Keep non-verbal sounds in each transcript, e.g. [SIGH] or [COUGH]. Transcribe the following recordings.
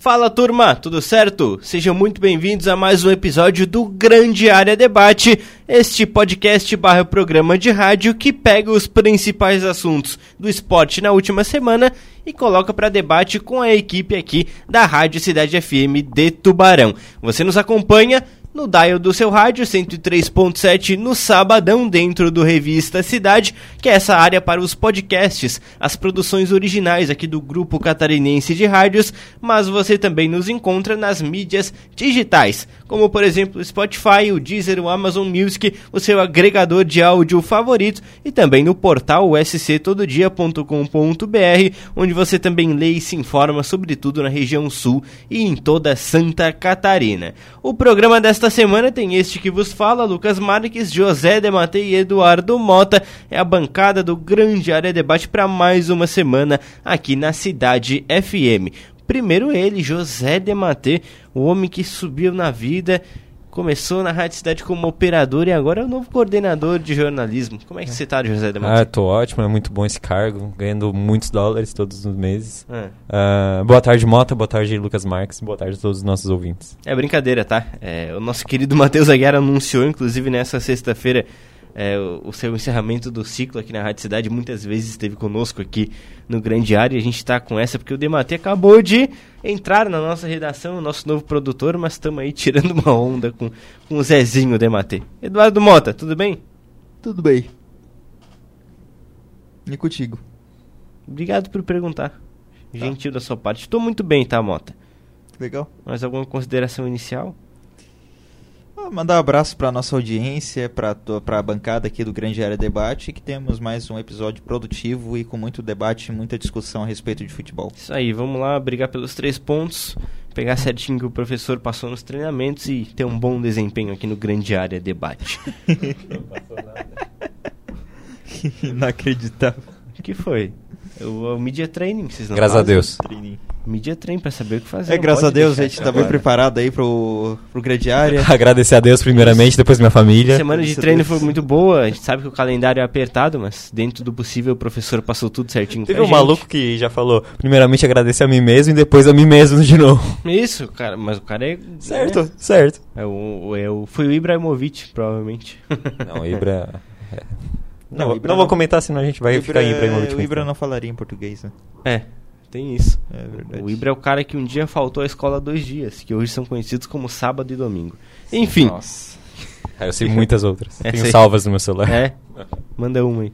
Fala turma, tudo certo? Sejam muito bem-vindos a mais um episódio do Grande Área Debate, este podcast barra programa de rádio que pega os principais assuntos do esporte na última semana e coloca para debate com a equipe aqui da Rádio Cidade FM de Tubarão. Você nos acompanha no dial do seu rádio 103.7 no sabadão dentro do Revista Cidade, que é essa área para os podcasts, as produções originais aqui do grupo catarinense de rádios, mas você também nos encontra nas mídias digitais, como por exemplo o Spotify, o Deezer, o Amazon Music, o seu agregador de áudio favorito e também no portal sctododia.com.br, onde você também lê e se informa sobre tudo na região sul e em toda Santa Catarina. O programa desta semana tem este que vos fala, Lucas Marques, José Dematei e Eduardo Mota. É a bancada do Grande Área Debate para mais uma semana aqui na Cidade FM. Primeiro ele, José Dematei, o homem que subiu na vida Começou na Rádio Cidade como operador e agora é o novo coordenador de jornalismo. Como é que você está, José de Ah, tô ótimo, é muito bom esse cargo, ganhando muitos dólares todos os meses. É. Uh, boa tarde, Mota, boa tarde, Lucas Marques, boa tarde a todos os nossos ouvintes. É brincadeira, tá? É, o nosso querido [LAUGHS] Matheus Aguiar anunciou, inclusive nessa sexta-feira, é, o, seu encerramento do ciclo aqui na Rádio Cidade. Muitas vezes esteve conosco aqui no Grande Área e a gente está com essa porque o Dematê acabou de entrar na nossa redação, o nosso novo produtor, mas estamos aí tirando uma onda com, com o Zezinho Dematê. Eduardo Mota, tudo bem? Tudo bem. E contigo? Obrigado por perguntar. Tá. Gentil da sua parte. Estou muito bem, tá, Mota? Legal. Mais alguma consideração inicial? Mandar um abraço para nossa audiência, para a bancada aqui do Grande Área Debate, que temos mais um episódio produtivo e com muito debate e muita discussão a respeito de futebol. Isso aí, vamos lá brigar pelos três pontos, pegar certinho que o professor passou nos treinamentos e ter um bom desempenho aqui no Grande Área Debate. não passou nada. Inacreditável. O que foi? O, o Media Training, vocês não Graças fazem? a Deus. Training. Media Training pra saber o que fazer. É, graças a Deus, a gente tá bem preparado aí pro, pro grande área. [LAUGHS] Agradecer a Deus primeiramente, depois minha família. A semana de treino foi muito boa, a gente sabe que o calendário é apertado, mas dentro do possível o professor passou tudo certinho Teve um gente. maluco que já falou, primeiramente agradecer a mim mesmo e depois a mim mesmo de novo. Isso, cara, mas o cara é... Certo, é, certo. É o, é o, foi o Ibrahimovic, provavelmente. [LAUGHS] Não, o Ibra... É. Não, não, não, vou comentar, senão a gente vai Ibra, ficar em Ibrahimovic. O Ibra não falaria em português, né? É, tem isso. É verdade. O Ibra é o cara que um dia faltou à escola dois dias, que hoje são conhecidos como sábado e domingo. Enfim. Nossa. Ah, eu sei [LAUGHS] muitas outras. É, Tenho sei. salvas no meu celular. É? [LAUGHS] Manda uma aí.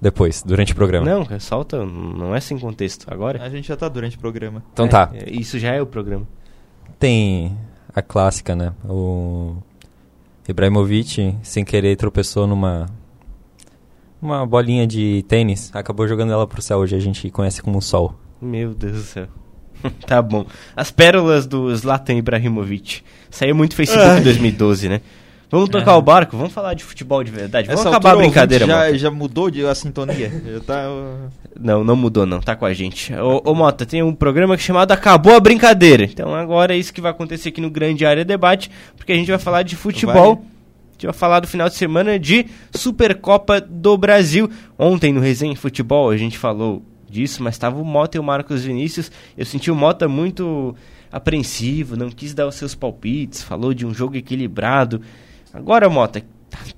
Depois, durante o programa. Não, solta, não é sem contexto. Agora? A gente já tá durante o programa. Então é, tá. É, isso já é o programa. Tem a clássica, né? O Ibrahimovic, sem querer, tropeçou numa uma bolinha de tênis, acabou jogando ela pro céu, hoje a gente conhece como Sol. Meu Deus do céu. [LAUGHS] tá bom. As pérolas do Zlatan Ibrahimovic. Saiu muito Facebook em 2012, né? Vamos tocar é. o barco, vamos falar de futebol de verdade. Vamos Essa acabar a brincadeira, já, já mudou de, a sintonia. [LAUGHS] tá, Não, não mudou não, tá com a gente. Ô, ô Mota, tem um programa é chamado Acabou a Brincadeira. Então agora é isso que vai acontecer aqui no Grande Área Debate, porque a gente vai falar de futebol. Vai. Gente vai falar do final de semana de Supercopa do Brasil. Ontem no Resenha Futebol a gente falou disso, mas estava o Mota e o Marcos Vinícius. Eu senti o Mota muito apreensivo, não quis dar os seus palpites, falou de um jogo equilibrado. Agora, Mota,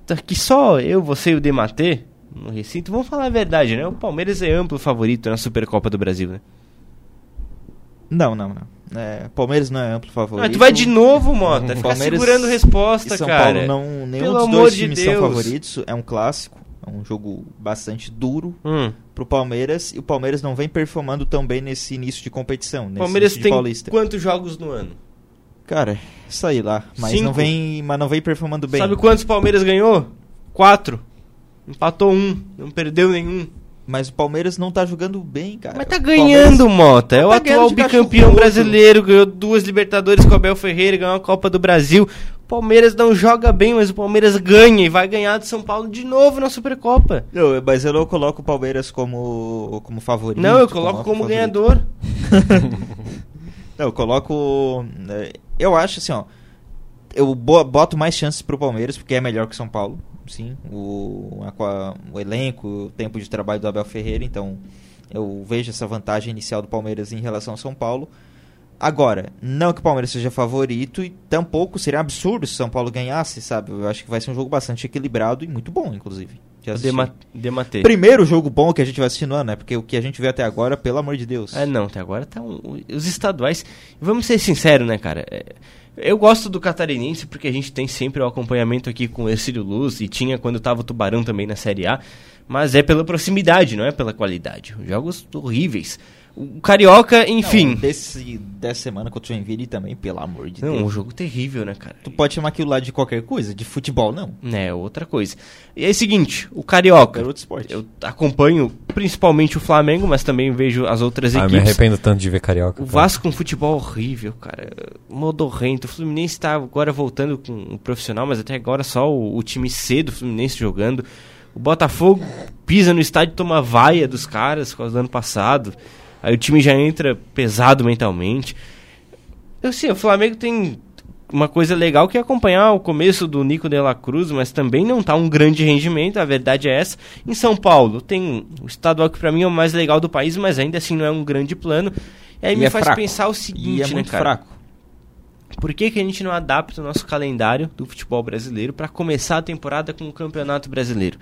tá que só eu, você e o Dematê no recinto, vamos falar a verdade, né? O Palmeiras é amplo favorito na Supercopa do Brasil, né? Não, não, não. É, Palmeiras não é amplo favorito. Mas tu vai de novo, Mota. Fica Palmeiras segurando resposta, e São cara. Paulo não, nenhum Pelo dos dois times de são favoritos. É um clássico. É um jogo bastante duro hum. pro Palmeiras. E o Palmeiras não vem performando tão bem nesse início de competição. Nesse Palmeiras tem Paulista. quantos jogos no ano? Cara, sei lá. Mas Cinco. não vem, mas não vem performando bem. Sabe quantos Palmeiras ganhou? Quatro. Empatou um, não perdeu nenhum. Mas o Palmeiras não tá jogando bem, cara. Mas tá ganhando, Mota. É o tá atual bicampeão brasileiro, ganhou duas Libertadores com o Abel Ferreira, ganhou a Copa do Brasil. O Palmeiras não joga bem, mas o Palmeiras ganha e vai ganhar do São Paulo de novo na Supercopa. Não, mas eu não coloco o Palmeiras como, como favorito. Não, eu coloco como ganhador. [LAUGHS] não, eu coloco. Né, eu acho assim, ó. Eu boto mais chances pro Palmeiras, porque é melhor que o São Paulo. Sim, o, a, o elenco, o tempo de trabalho do Abel Ferreira, então Eu vejo essa vantagem inicial do Palmeiras em relação ao São Paulo. Agora, não que o Palmeiras seja favorito e tampouco seria absurdo se o São Paulo ganhasse, sabe? Eu acho que vai ser um jogo bastante equilibrado e muito bom, inclusive. Dema dematei. Primeiro jogo bom que a gente vai assistir no ano, né? Porque o que a gente vê até agora, pelo amor de Deus. É, não, até agora tá um, os estaduais. Vamos ser sinceros, né, cara? É, eu gosto do catarinense porque a gente tem sempre o acompanhamento aqui com o Ercílio Luz e tinha quando tava o Tubarão também na Série A, mas é pela proximidade, não é pela qualidade. Jogos horríveis. O Carioca, enfim. Não, desse, dessa semana contra o Joinville também, pelo amor de não, Deus. um jogo terrível, né, cara? Tu pode chamar aquilo lá de qualquer coisa, de futebol, não. É, outra coisa. E é o seguinte, o Carioca. Qualquer outro esporte. Eu acompanho principalmente o Flamengo, mas também vejo as outras Ah, eu me equipes. arrependo tanto de ver Carioca. O cara. Vasco com um futebol horrível, cara. Modorrento. O Fluminense tá agora voltando com o profissional, mas até agora só o, o time C do Fluminense jogando. O Botafogo pisa no estádio e toma vaia dos caras, por causa do ano passado. Aí o time já entra pesado mentalmente. Eu sei, o Flamengo tem uma coisa legal que é acompanhar o começo do Nico de la Cruz, mas também não tá um grande rendimento, a verdade é essa. Em São Paulo, tem o estadual que pra mim é o mais legal do país, mas ainda assim não é um grande plano. E aí E me é faz fraco. pensar o E seguinte, é né, muito cara? fraco. Por que, que a gente não adapta o nosso calendário do futebol brasileiro para começar a temporada com o Campeonato Brasileiro?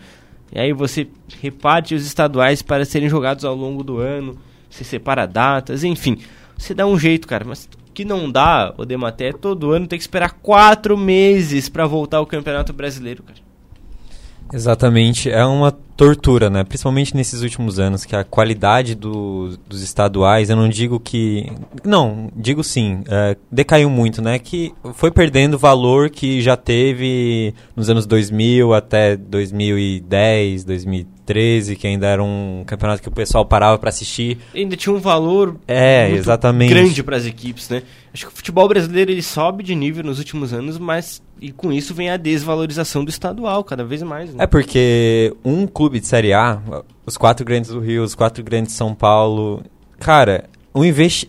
E aí você reparte os estaduais para serem jogados ao longo do ano, você separa datas, enfim. Você dá um jeito, cara, mas que não dá, o Dematé, todo ano ter que esperar quatro meses para voltar ao Campeonato Brasileiro, cara. Exatamente, é uma tortura, né? Principalmente nesses últimos anos, que a qualidade do- dos estaduais, eu não digo que. Não, digo sim, é, decaiu muito, né? Que foi perdendo o valor que já teve nos anos 2000 até 2010, 2013, que ainda era um campeonato que o pessoal parava pra assistir. Ainda tinha um valor É, exatamente. grande para as equipes, né? Acho que o futebol brasileiro ele sobe de nível nos últimos anos, mas e com isso vem a desvalorização do estadual cada vez mais. Né? É porque um clube de Série A, os quatro grandes do Rio, os quatro grandes de São Paulo, cara, o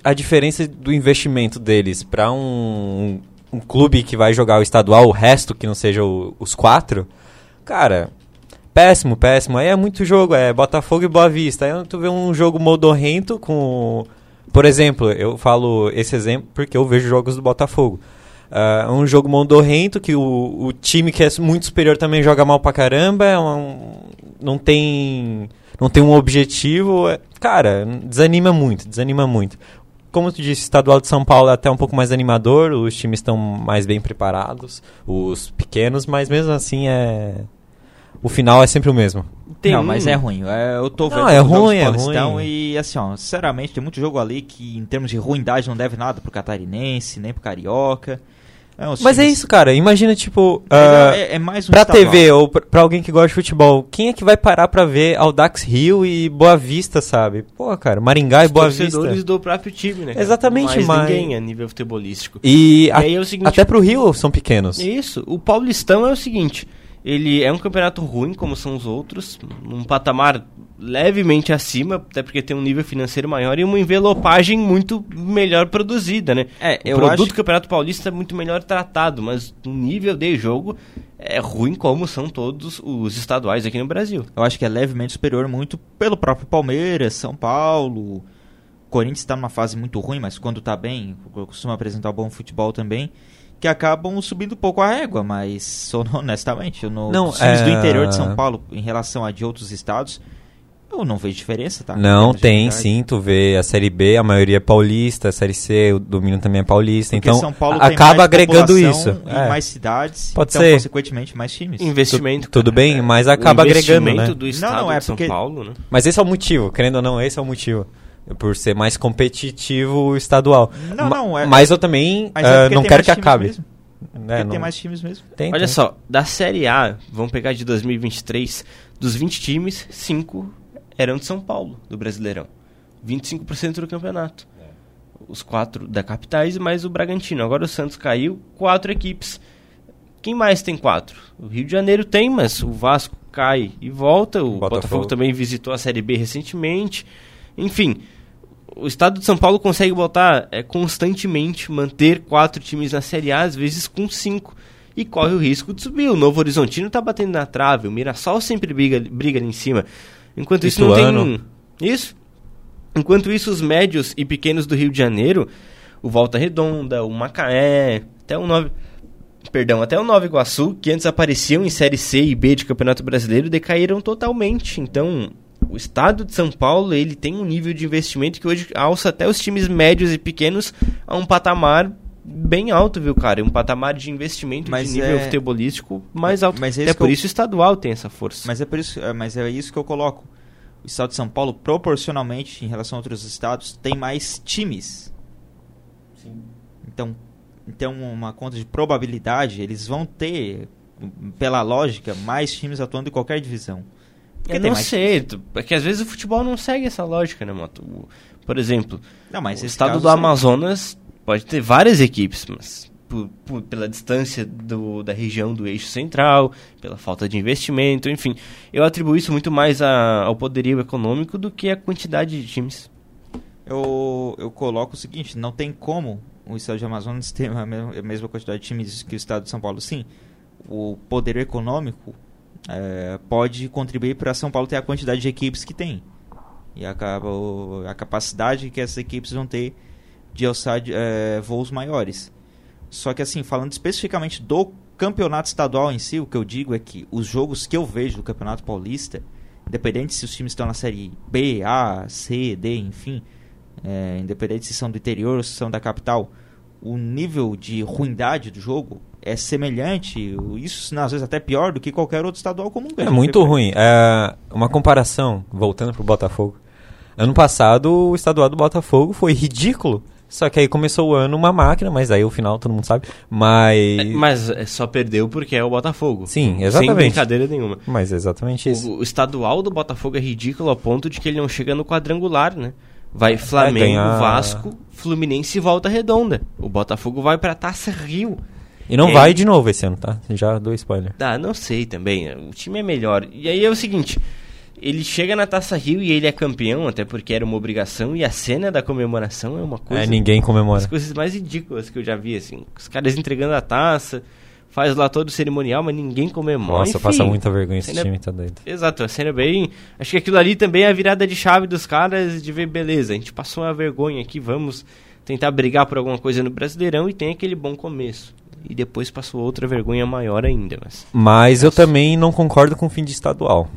a diferença do investimento deles para um, um clube que vai jogar o estadual, o resto que não seja o- os quatro, cara, péssimo, péssimo. Aí é muito jogo, é Botafogo e Boa Vista. Aí tu vê um jogo modorrento com. Por exemplo, eu falo esse exemplo porque eu vejo jogos do Botafogo. É um jogo mondorrento que o, o time que é muito superior também joga mal pra caramba, é um- não tem não tem um objetivo, é- cara, desanima muito, desanima muito. Como tu disse, o estadual de São Paulo é até um pouco mais animador, os times estão mais bem preparados, os pequenos, mas mesmo assim é o final é sempre o mesmo. Tem não, um- mas é ruim. É, eu tô Não, vendo é os jogos ruim, é ruim. E assim, ó, sinceramente, tem muito jogo ali que em termos de ruindade não deve nada pro catarinense, nem pro carioca. É, os Mas é times- isso, cara. Imagina, tipo, ah, é, é mais um pra estadual. TV ou pra, pra alguém que gosta de futebol, quem é que vai parar pra ver Audax Rio e Boa Vista, sabe? Pô, cara, Maringá e os Boa torcedores Vista. do próprio time, né? cara? Exatamente, mais mas- ninguém a nível futebolístico. E, E a- aí é o seguinte- até pro Rio são pequenos. Isso. O Paulistão é o seguinte: ele é um campeonato ruim, como são os outros, num patamar levemente acima, até porque tem um nível financeiro maior e uma envelopagem muito melhor produzida, né? É, o eu produto acho- do Campeonato Paulista é muito melhor tratado, mas o nível de jogo é ruim como são todos os estaduais aqui no Brasil. Eu acho que é levemente superior muito pelo próprio Palmeiras, São Paulo. Corinthians está numa fase muito ruim, mas quando tá bem, costuma apresentar bom futebol também, que acabam subindo um pouco a régua, mas sou [LAUGHS] honestamente, eu no, Não, os times do é- interior de São Paulo em relação a de outros estados, eu não vejo diferença, tá? Não, tem qualidade. sim, tu vê a Série B, a maioria é paulista, a Série C, o domínio também é paulista, Porque então São Paulo a- tem acaba agregando isso. E É. mais cidades, Pode então ser. consequentemente mais times. Investimento. Tu- tudo cara, bem, é. mas O acaba agregando, investimento né? do estado Não, não, é de São porque- Paulo, né? Mas esse é o motivo, querendo ou não, esse é o motivo. Por ser mais competitivo o estadual. Não, Ma- não, é- Mas eu também Mas é porque não quero que acabe. mesmo. Né, Porque não- tem mais times mesmo. tem, Olha tem. só, da Série A, vamos pegar de 2023, dos 20 times, 5 eram de São Paulo, do Brasileirão. 25% do campeonato. Os quatro da capitais mais o Bragantino. Agora o Santos caiu, quatro equipes. Quem mais tem quatro? O Rio de Janeiro tem, mas o Vasco cai e volta. O Botafogo. Botafogo também visitou a Série B recentemente. Enfim, o estado de São Paulo consegue botar é, constantemente, manter quatro times na Série A, às vezes com cinco. E corre o risco de subir. O Novo Horizontino tá batendo na trave, o Mirassol sempre briga, briga ali em cima. Enquanto isso não tem. Isso? Enquanto isso, os médios e pequenos do Rio de Janeiro, o Volta Redonda, o Macaé, até o Nove, perdão, até o Nova Iguaçu, que antes apareciam em Série C e B de Campeonato Brasileiro, decaíram totalmente. Então, o estado de São Paulo, ele tem um nível de investimento que hoje alça até os times médios e pequenos a um patamar bem alto, viu, cara? Um patamar de investimento Mas de nível é- futebolístico mais alto. Mas é que por eu- isso o estadual tem essa força. Mas é, por isso, é, mas é isso que eu coloco. O estado de São Paulo, proporcionalmente, em relação a outros estados, tem mais times. Então, então, uma conta de probabilidade, eles vão ter, pela lógica, mais times atuando em qualquer divisão. Porque Eu não sei, tu- é que às vezes o futebol não segue essa lógica, né, Moto? O- Por exemplo, Não, mas o estado do. Amazonas pode ter várias equipes, mas por- por- pela distância do- da região do eixo central, pela falta de investimento, enfim. Eu atribuo isso muito mais a- ao poderio econômico do que a quantidade de times. Eu, eu coloco o seguinte, não tem como o estado de Amazonas ter a mesma, a mesma quantidade de times que o estado de São Paulo. Sim, o poder econômico é, pode contribuir para São Paulo ter a quantidade de equipes que tem. E acaba a capacidade que essas equipes vão ter de alçar é, voos maiores. Só que assim, falando especificamente do campeonato estadual em si, o que eu digo é que os jogos que eu vejo do Campeonato Paulista, independente se os times estão na série B, A, C, D, enfim, é, independente se são do interior ou se são da capital, o nível de ruindade do jogo é semelhante, isso às vezes até pior do que qualquer outro estadual comum. É gente muito ruim. É uma comparação, voltando pro Botafogo. Ano passado, o estadual do Botafogo foi ridículo. Só que aí começou o ano uma máquina, mas aí o final todo mundo sabe. Mas. Mas é, só perdeu porque é o Botafogo. Sim, Sem exatamente. brincadeira nenhuma. Mas é exatamente isso. O, o estadual do Botafogo é ridículo ao ponto de que ele não chega no quadrangular, né? Vai Flamengo, ganhar- Vasco, Fluminense e Volta Redonda. O Botafogo vai pra Taça Rio. E não E vai de novo esse ano, tá? Já dou spoiler. Ah, não sei também. O time é melhor. E aí é o seguinte: ele chega na Taça Rio e ele é campeão, até porque era uma obrigação, e a cena da comemoração é uma coisa. É, ninguém comemora. das coisas mais ridículas que eu já vi, assim. Os caras entregando a taça, faz lá todo o cerimonial, mas ninguém comemora. Nossa, Enfim, passa muita vergonha esse time, tá doido. Exato, a cena é bem. Acho que aquilo ali também é a virada de chave dos caras de ver, beleza, a gente passou uma vergonha aqui, vamos tentar brigar por alguma coisa no Brasileirão e tem aquele bom começo. E depois passou outra vergonha maior ainda, mas. Mas eu também não concordo com o fim de estadual.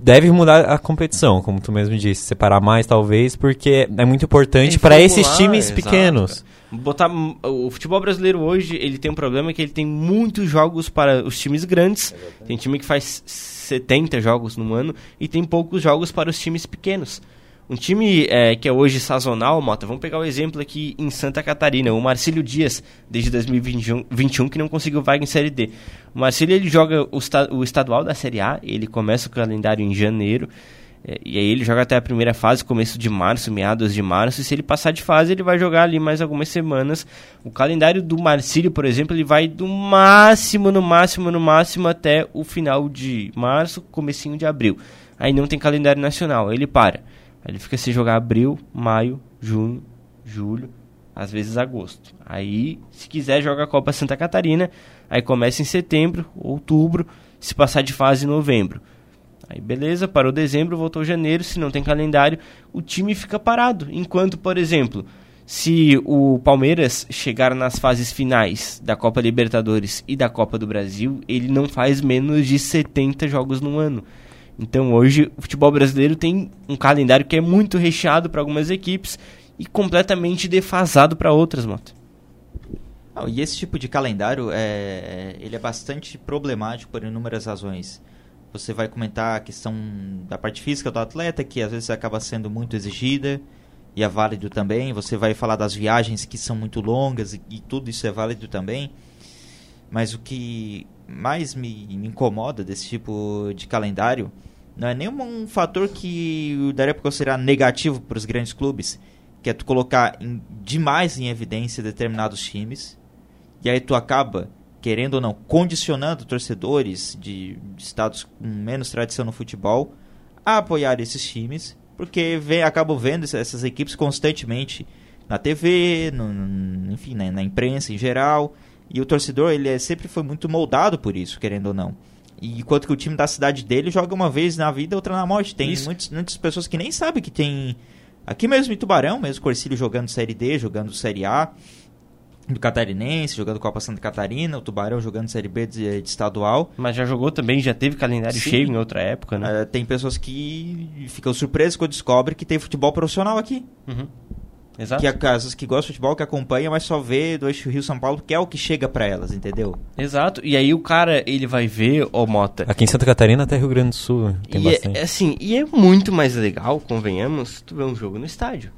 Deve mudar a competição, como tu mesmo disse. Separar mais, talvez, porque é muito importante para esses times exato, pequenos. Botar o futebol brasileiro hoje, ele tem um problema que ele tem muitos jogos para os times grandes. Tem time que faz 70 jogos no ano e tem poucos jogos para os times pequenos. Um time é, que é hoje sazonal, Mota, vamos pegar o exemplo aqui em Santa Catarina, o Marcílio Dias, desde 2021 21, que não conseguiu vaga em Série D. O Marcílio ele joga o, o estadual da Série A, ele começa o calendário em janeiro, é, e aí ele joga até a primeira fase, começo de março, meados de março, e se ele passar de fase, ele vai jogar ali mais algumas semanas. O calendário do Marcílio, por exemplo, ele vai do máximo, no máximo, no máximo até o final de março, comecinho de abril. Aí não tem calendário nacional, ele para. Ele fica sem jogar abril, maio, junho, julho, às vezes agosto. Aí, se quiser, joga a Copa Santa Catarina, aí começa em setembro, outubro, se passar de fase em novembro. Aí beleza, parou dezembro, voltou janeiro, se não tem calendário, o time fica parado. Enquanto, por exemplo, se o Palmeiras chegar nas fases finais da Copa Libertadores e da Copa do Brasil, ele não faz menos de 70 jogos no ano. Então hoje o futebol brasileiro tem um calendário que é muito recheado para algumas equipes e completamente defasado para outras, Mota. Não, e esse tipo de calendário é, ele é bastante problemático por inúmeras razões. Você vai comentar a questão da parte física do atleta, que às vezes acaba sendo muito exigida, e é válido também. Você vai falar das viagens que são muito longas, e, e tudo isso é válido também. Mas o que mais me, me incomoda desse tipo de calendário não é nenhum um fator que eu daria para considerar negativo para os grandes clubes, que é tu colocar em- demais em evidência determinados times, e aí tu acaba, querendo ou não, condicionando torcedores de, de estados com menos tradição no futebol a apoiar esses times, porque vê, acabam vendo essa- essas equipes constantemente na TV, no, enfim, na, na imprensa em geral, e o torcedor ele é, sempre foi muito moldado por isso, querendo ou não. E enquanto que o time da cidade dele joga uma vez na vida, outra na morte. Tem muitos, muitas pessoas que nem sabem que tem Aqui mesmo em Tubarão, mesmo Corcílio jogando Série D, jogando Série A, do Catarinense, jogando Copa Santa Catarina, o Tubarão jogando Série B de, de estadual. Mas já jogou também, já teve calendário Sim. cheio em outra época, né? Uh, tem pessoas que ficam surpresas quando descobrem que tem futebol profissional aqui. Uhum. Exato. Que há casas que gostam de futebol, que acompanham, mas só vê do eixo Rio-São Paulo, que é o que chega pra elas, entendeu? Exato. E aí o cara, ele vai ver, ô Mota. Aqui em Santa Catarina até Rio Grande do Sul tem e bastante. é, assim, e é muito mais legal, convenhamos, tu ver um jogo no estádio.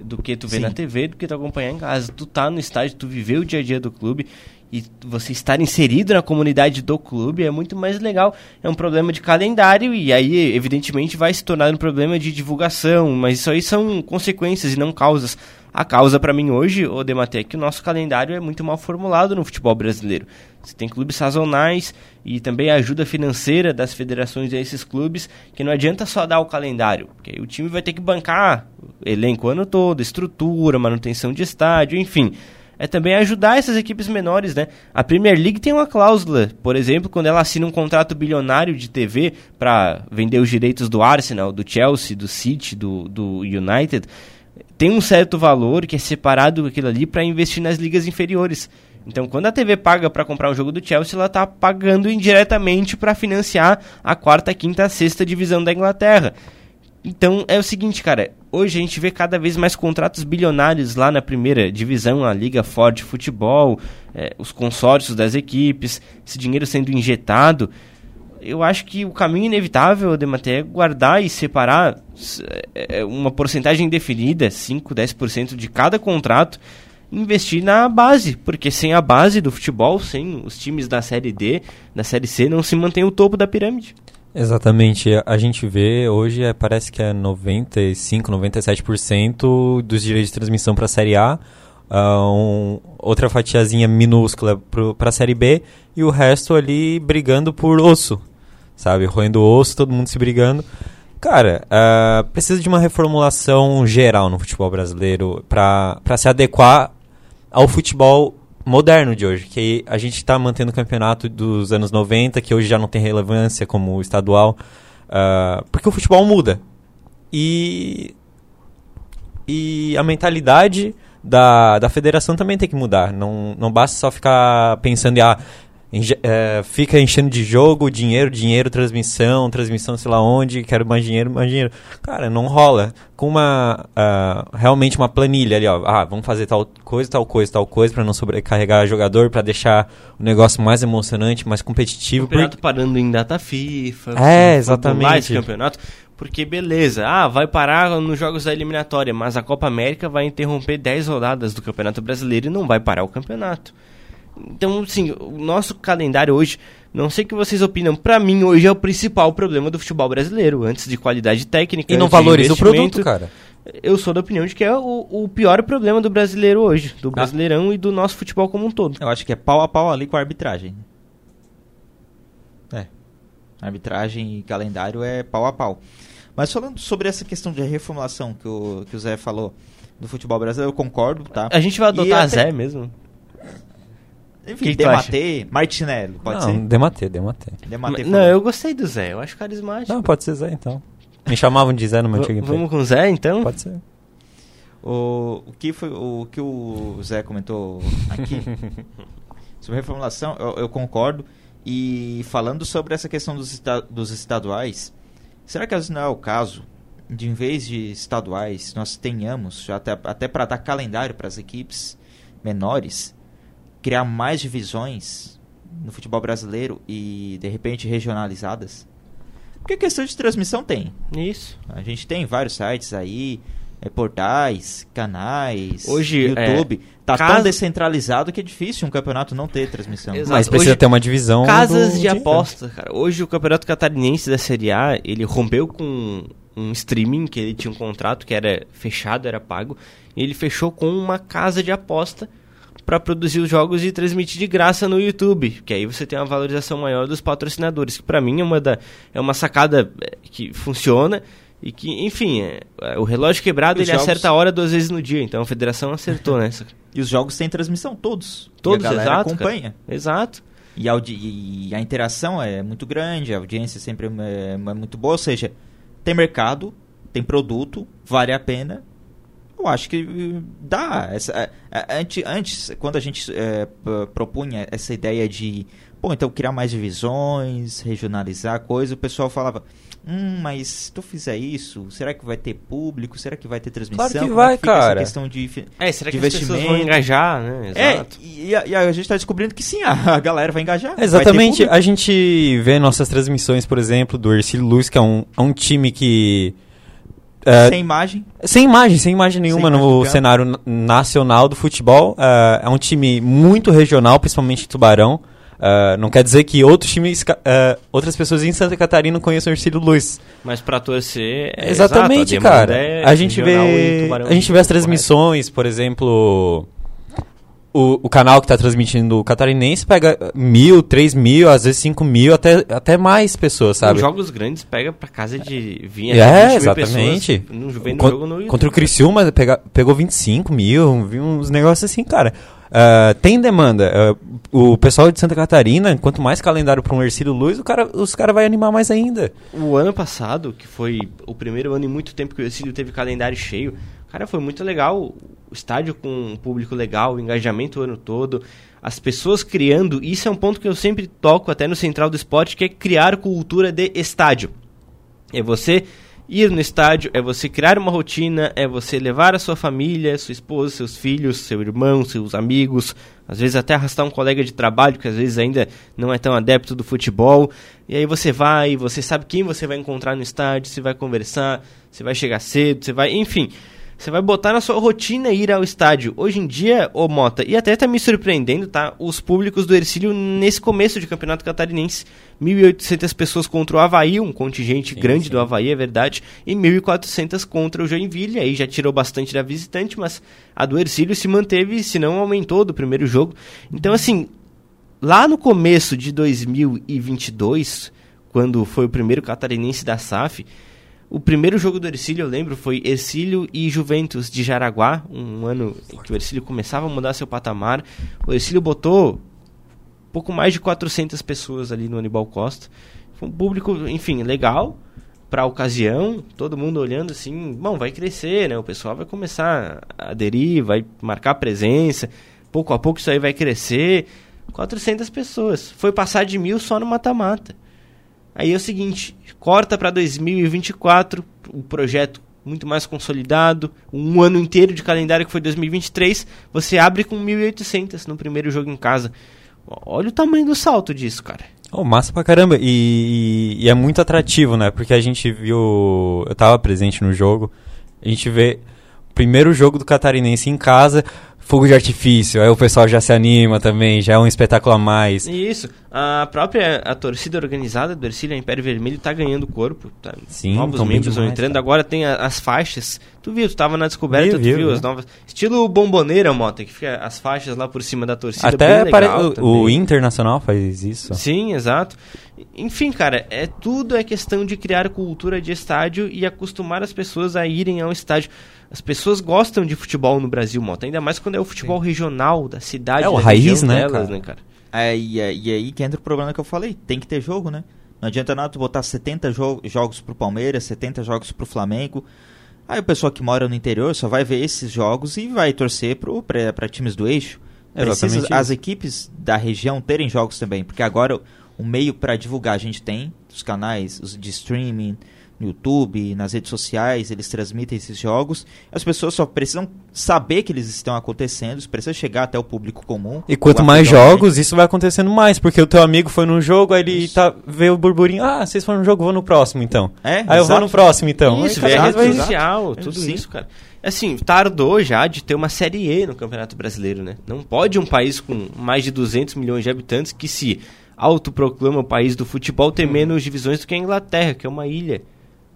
Do que tu ver Sim. na TV, do que tu acompanhar em casa. Tu tá no estádio, tu viver o dia a dia do clube e você estar inserido na comunidade do clube é muito mais legal. É um problema de calendário e aí, evidentemente, vai se tornar um problema de divulgação, mas isso aí são consequências e não causas. A causa para mim hoje, o Demate, é que o nosso calendário é muito mal formulado no futebol brasileiro. Você tem clubes sazonais e também a ajuda financeira das federações a esses clubes, que não adianta só dar o calendário, porque o time vai ter que bancar elenco o ano todo, estrutura, manutenção de estádio, enfim. É também ajudar essas equipes menores, né? A Premier League tem uma cláusula, por exemplo, quando ela assina um contrato bilionário de TV para vender os direitos do Arsenal, do Chelsea, do City, do, do United, tem um certo valor que é separado aquilo ali para investir nas ligas inferiores. Então, quando a TV paga para comprar um jogo do Chelsea, ela está pagando indiretamente para financiar a quarta, quinta, sexta divisão da Inglaterra. Então é o seguinte, cara. Hoje a gente vê cada vez mais contratos bilionários lá na primeira divisão, a Liga Ford Futebol, eh, os consórcios das equipes, esse dinheiro sendo injetado. Eu acho que o caminho inevitável, Demate, é guardar e separar s- eh, uma porcentagem definida, 5, 10% de cada contrato, investir na base, porque sem a base do futebol, sem os times da Série D, da Série C, não se mantém o topo da pirâmide. Exatamente. A- gente vê hoje, é, parece que é 95, 97% dos direitos de transmissão para a Série A, ah, um- outra fatiazinha minúscula para a Série B e o resto ali brigando por osso, sabe? Roendo osso, todo mundo se brigando. Cara, ah, precisa de uma reformulação geral no futebol brasileiro para se adequar ao futebol moderno de hoje, que a gente está mantendo o campeonato dos anos 90, que hoje já não tem relevância como estadual, ah, porque o futebol muda. E, e a mentalidade da, da federação também tem que mudar. Não, não basta só ficar pensando em, ah, eh, fica enchendo de jogo, dinheiro, dinheiro, transmissão, transmissão sei lá onde, quero mais dinheiro, mais dinheiro. Cara, não rola. Com uma, ah, realmente uma planilha ali, ó, ah, vamos fazer tal coisa, tal coisa, tal coisa, para não sobrecarregar o jogador, para deixar o negócio mais emocionante, mais competitivo. campeonato parando em data FIFA. É, bolar exatamente. Esse campeonato. Porque beleza, ah, vai parar nos jogos da eliminatória, mas a Copa América vai interromper 10 rodadas do Campeonato Brasileiro e não vai parar o campeonato. Então, assim, o nosso calendário hoje, não sei o que vocês opinam, pra mim hoje é o principal problema do futebol brasileiro, antes de qualidade técnica, E não valoriza o produto, cara. Eu sou da opinião de que é o, o pior problema do brasileiro hoje, do brasileirão e do nosso futebol como um todo. Eu acho que é pau a pau ali com a arbitragem. É. Arbitragem e calendário é pau a pau. Mas falando sobre essa questão de reformulação que o, que o Zé falou do futebol brasileiro, eu concordo, tá? A gente vai adotar a até- Zé mesmo? Enfim, Que? Dematê, Martinello, pode não, ser? Dematê, Dematê. Dematê Não, eu gostei do Zé, eu acho carismático. Não, pode ser Zé, então. Me chamavam de Zé no meu antigo emprego. Vamos com o Zé, então? Pode ser. O, o, que foi, o que o Zé comentou aqui [LAUGHS] sobre reformulação, eu, eu concordo. E falando sobre essa questão dos, esta- dos estaduais, será que não é o caso de, em vez de estaduais, nós tenhamos, até, até para dar calendário para as equipes menores, criar mais divisões no futebol brasileiro e de repente regionalizadas? Porque questão de transmissão tem. Isso. A gente tem vários sites aí, é, portais, canais, Hoje, YouTube. tá casa- tão descentralizado que é difícil um campeonato não ter transmissão. Exato. Mas precisa Hoje- ter uma divisão. Casas do de aposta, cara. Hoje o Campeonato Catarinense da Série A, ele rompeu com um streaming, que ele tinha um contrato que era fechado, era pago, e ele fechou com uma casa de aposta para produzir os jogos e transmitir de graça no YouTube, que aí você tem uma valorização maior dos patrocinadores, que para mim é uma da é uma sacada eh, que funciona e que, enfim, é, é, o relógio quebrado Os ele jogos- acerta a hora duas vezes no dia, então a federação acertou nessa. E os jogos têm transmissão, todos. Todos, e a galera exato, acompanha. Exato. E a, e a interação é muito grande, a audiência sempre é, é muito boa, ou seja, tem mercado tem produto, vale a pena. Eu acho que dá. Essa, é, é, antes, antes, quando a gente é, propunha essa ideia de, pô, então criar mais divisões, regionalizar a coisa, o pessoal falava, hum, mas se tu fizer isso, será que vai ter público? Será que vai ter transmissão? Claro que Como vai, cara. Essa questão de, é, será que as pessoas vão engajar, né? Exato. É, e, e, a, gente está descobrindo que sim, a, a galera vai engajar. Exatamente. Vai a gente vê nossas transmissões, por exemplo, do Ercílio Luz, que é um, é um time que... É, sem imagem? Sem imagem, sem imagem nenhuma sem no cenário nacional do futebol. É, é um time muito regional, principalmente Tubarão. Uh, não quer dizer que outros times, uh, outras pessoas em Santa Catarina conheçam o Ercílio Luz. Mas para torcer, é exatamente, exato, a cara. É a gente vê, a gente vê as transmissões, por exemplo, o, o canal que está transmitindo o catarinense pega mil, três mil, às vezes cinco mil, até, até mais pessoas, sabe? Os jogos grandes pega para casa de vinha É, exatamente. Pessoas, no, no contra o Criciúma pega, pegou 25 mil, uns negócios assim, cara. Uh, tem demanda. Uh, o pessoal de Santa Catarina, quanto mais calendário para um Ercílio Luz, o cara, os caras vão animar mais ainda. O ano passado, que foi o primeiro ano em muito tempo que o Ercílio teve calendário cheio, cara, foi muito legal. Estádio com um público legal, o engajamento o ano todo, as pessoas criando. Isso é um ponto que eu sempre toco até no Central do Esporte, que é criar cultura de estádio. É você Ir no estádio é você criar uma rotina, é você levar a sua família, sua esposa, seus filhos, seu irmão, seus amigos, às vezes até arrastar um colega de trabalho que às vezes ainda não é tão adepto do futebol. E aí você vai, você sabe quem você vai encontrar no estádio, você vai conversar, você vai chegar cedo, você vai, enfim. Você vai botar na sua rotina ir ao estádio. Hoje em dia, ô Mota, e até tá me surpreendendo, tá? Os públicos do Ercílio nesse começo de campeonato catarinense. 1.800 pessoas contra o Havaí, um contingente sim, grande sim. do Havaí, é verdade, e 1.400 contra o Joinville. Aí já tirou bastante da visitante, mas a do Ercílio se manteve, se não aumentou do primeiro jogo. Então, assim, lá no começo de 2022, quando foi o primeiro catarinense da SAF, o primeiro jogo do Ercílio, eu lembro, foi Ercílio e Juventus de Jaraguá, um ano em que o Ercílio começava a mudar seu patamar. O Ercílio botou pouco mais de 400 pessoas ali no Anibal Costa. Foi um público, enfim, legal para a ocasião, todo mundo olhando assim, bom, vai crescer, né? O pessoal vai começar a aderir, vai marcar presença, pouco a pouco isso aí vai crescer. 400 pessoas. Foi passar de mil só no mata-mata. Aí é o seguinte, corta para 2024, o projeto muito mais consolidado, um ano inteiro de calendário que foi 2023, você abre com 1.800 no primeiro jogo em casa. Olha o tamanho do salto disso, cara. Oh, massa pra caramba. E, e, e, é muito atrativo, né? Porque a gente viu. Eu tava presente no jogo. A gente vê primeiro jogo do Catarinense em casa fogo de artifício, aí o pessoal já se anima também, já é um espetáculo a mais. Isso, a própria a torcida organizada do Ercília Império Vermelho tá ganhando corpo, tá? Sim, novos membros vão entrando, agora tem a, as faixas, tu viu, tu tava na descoberta, viu, tu viu, viu as novas, estilo bomboneira, Mota, que fica as faixas lá por cima da torcida, Até para o, o Internacional faz isso. Sim, exato. Enfim, cara, é tudo é questão de criar cultura de estádio e acostumar as pessoas a irem ao estádio. As pessoas gostam de futebol no Brasil, Mota, ainda mais quando é o futebol Sim. regional da cidade, é o raiz, né, delas, cara? né, cara? É, e, é, e aí que entra o problema que eu falei, tem que ter jogo, né? Não adianta nada tu botar 70 jo jogos pro Palmeiras, 70 jogos pro Flamengo. Aí o pessoal que mora no interior só vai ver esses jogos e vai torcer para times do eixo. Precisa as equipes da região terem jogos também, porque agora o meio para divulgar a gente tem, os canais os de streaming, no YouTube, nas redes sociais, eles transmitem esses jogos. As pessoas só precisam saber que eles estão acontecendo, precisa chegar até o público comum. E quanto mais jogos, isso vai acontecendo mais, porque o teu amigo foi num jogo, aí ele tá, vê o burburinho, ah, vocês foram no jogo, vou no próximo então. É, aí exato. eu vou no próximo então. Isso, é residencial, tudo Sim. isso, cara. Assim, tardou já de ter uma Série E no Campeonato Brasileiro, né? Não pode um país com mais de 200 milhões de habitantes que se autoproclama o país do futebol ter uhum. menos divisões do que a Inglaterra, que é uma ilha.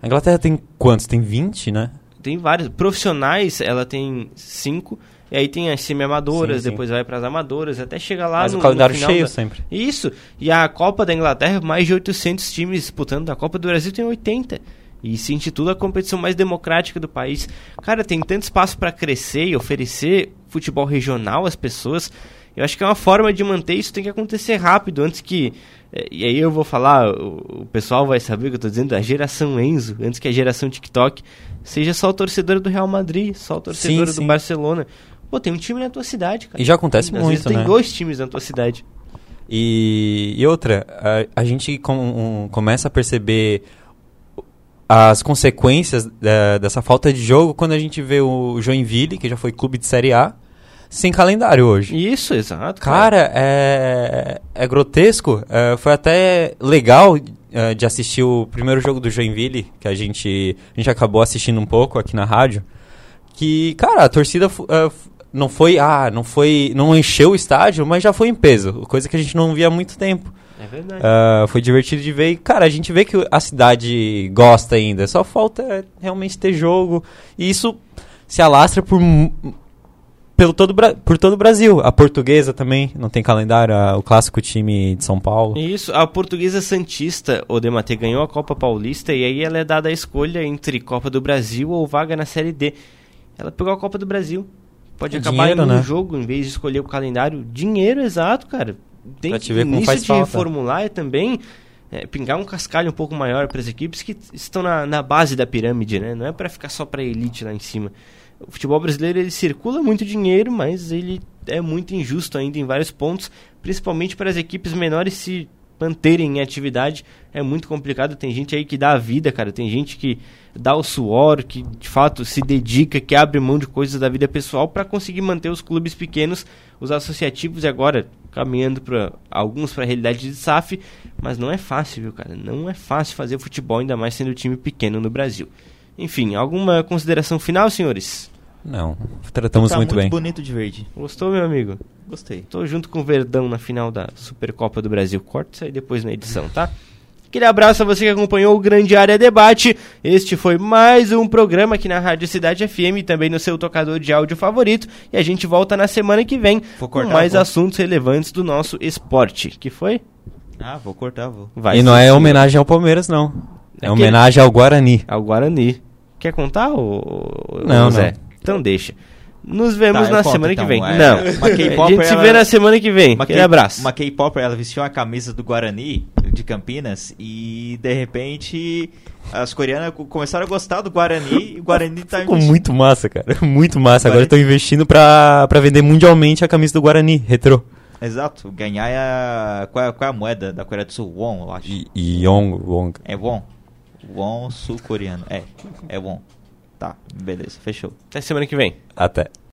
A Inglaterra tem quantos? Tem 20, né? Tem vários. Profissionais, ela tem 5. E aí tem as semi-amadoras, depois vai para as amadoras, até chegar lá Mas no, o calendário no cheio da... sempre. Isso. E a Copa da Inglaterra, mais de 800 times disputando. A Copa do Brasil tem 80. E se intitula a competição mais democrática do país. Cara, tem tanto espaço para crescer e oferecer futebol regional às pessoas. Eu acho que é uma forma de manter isso, tem que acontecer rápido, antes que. é, E aí eu vou falar, o, o pessoal vai saber o que eu tô dizendo, a geração Enzo, antes que a geração TikTok, seja só o torcedor do Real Madrid, só o torcedor Sim, do sim. Barcelona. Pô, tem um time na tua cidade, cara. E já acontece Às muito, vezes tem né? dois times na tua cidade. E, e outra, a, a gente com- um, começa a perceber as consequências da- dessa falta de jogo quando a gente vê o Joinville, que já foi clube de Série A, sem calendário hoje. Isso, exato. Cara, é, é grotesco. É, foi até legal é, de assistir o primeiro jogo do Joinville, que a gente, a gente acabou assistindo um pouco aqui na rádio. Que, cara, a torcida é, não foi, ah, não foi, não encheu o estádio, mas já foi em peso, coisa que a gente não via há muito tempo. É verdade. Ah, foi divertido de ver. E, cara, a gente vê que a cidade gosta ainda. Só falta realmente ter jogo. E isso se alastra por, pelo todo, por todo o Brasil. A portuguesa também não tem calendário. a- o clássico time de São Paulo. Isso, a portuguesa Santista, o Dematê, ganhou a Copa Paulista e aí ela é dada a escolha entre Copa do Brasil ou vaga na Série D. Ela pegou a Copa do Brasil. Pode É acabar dinheiro, no né? jogo em vez de escolher o calendário. Dinheiro, exato, cara. Tem Pra que, te ver como faz de falta. reformular é também é, pingar um cascalho um pouco maior para as equipes que estão na, na base da pirâmide, né? Não é para ficar só para elite lá em cima. O futebol brasileiro ele circula muito dinheiro, mas ele é muito injusto ainda em vários pontos, principalmente para as equipes menores se manterem em atividade. É muito complicado. Tem gente aí que dá a vida, cara. Tem gente que dá o suor, que de fato se dedica, que abre mão de coisas da vida pessoal para conseguir manter os clubes pequenos, os associativos e agora caminhando para alguns para a realidade de SAF, mas não é fácil, viu, cara? Não é fácil fazer futebol ainda mais sendo time pequeno no Brasil. Enfim, alguma consideração final, senhores? Não, tratamos tá muito, bem. bonito de verde. Gostou, meu amigo? Gostei. Tô junto com o Verdão na final da Supercopa do Brasil. Corta isso aí depois na edição, tá? Aquele abraço a você que acompanhou o Grande Área Debate. Este foi mais um programa aqui na Rádio Cidade FM e também no seu tocador de áudio favorito. E a gente volta na semana que vem Vou com mais vou. assuntos relevantes do nosso esporte. Que foi? Ah, vou cortar, vou. Vai e não é homenagem ao Palmeiras, não. É Aquele- homenagem ao Guarani. Ao Guarani. Quer contar, ô, Não, Zé? não. Então deixa. Nos vemos Tá, na conto, semana então. que vem. É, não. [LAUGHS] uma a gente se ela- vê na semana que vem. Aquele abraço. Uma K-Popper, ela vestiu a camisa do Guarani, de Campinas, e de repente as coreanas co- começaram a gostar do Guarani, e o Guarani tá Ficou investindo- muito massa, cara. [LAUGHS] Muito massa. Agora estão investindo pra, pra vender mundialmente a camisa do Guarani, retrô. Exato, ganhar é a... Qual, é, qual é a moeda da Coreia do Sul? Won, eu acho. Yong, Wong. É Won. Won sul-coreano. É, é Won. Tá, beleza, fechou. Até semana que vem. Até.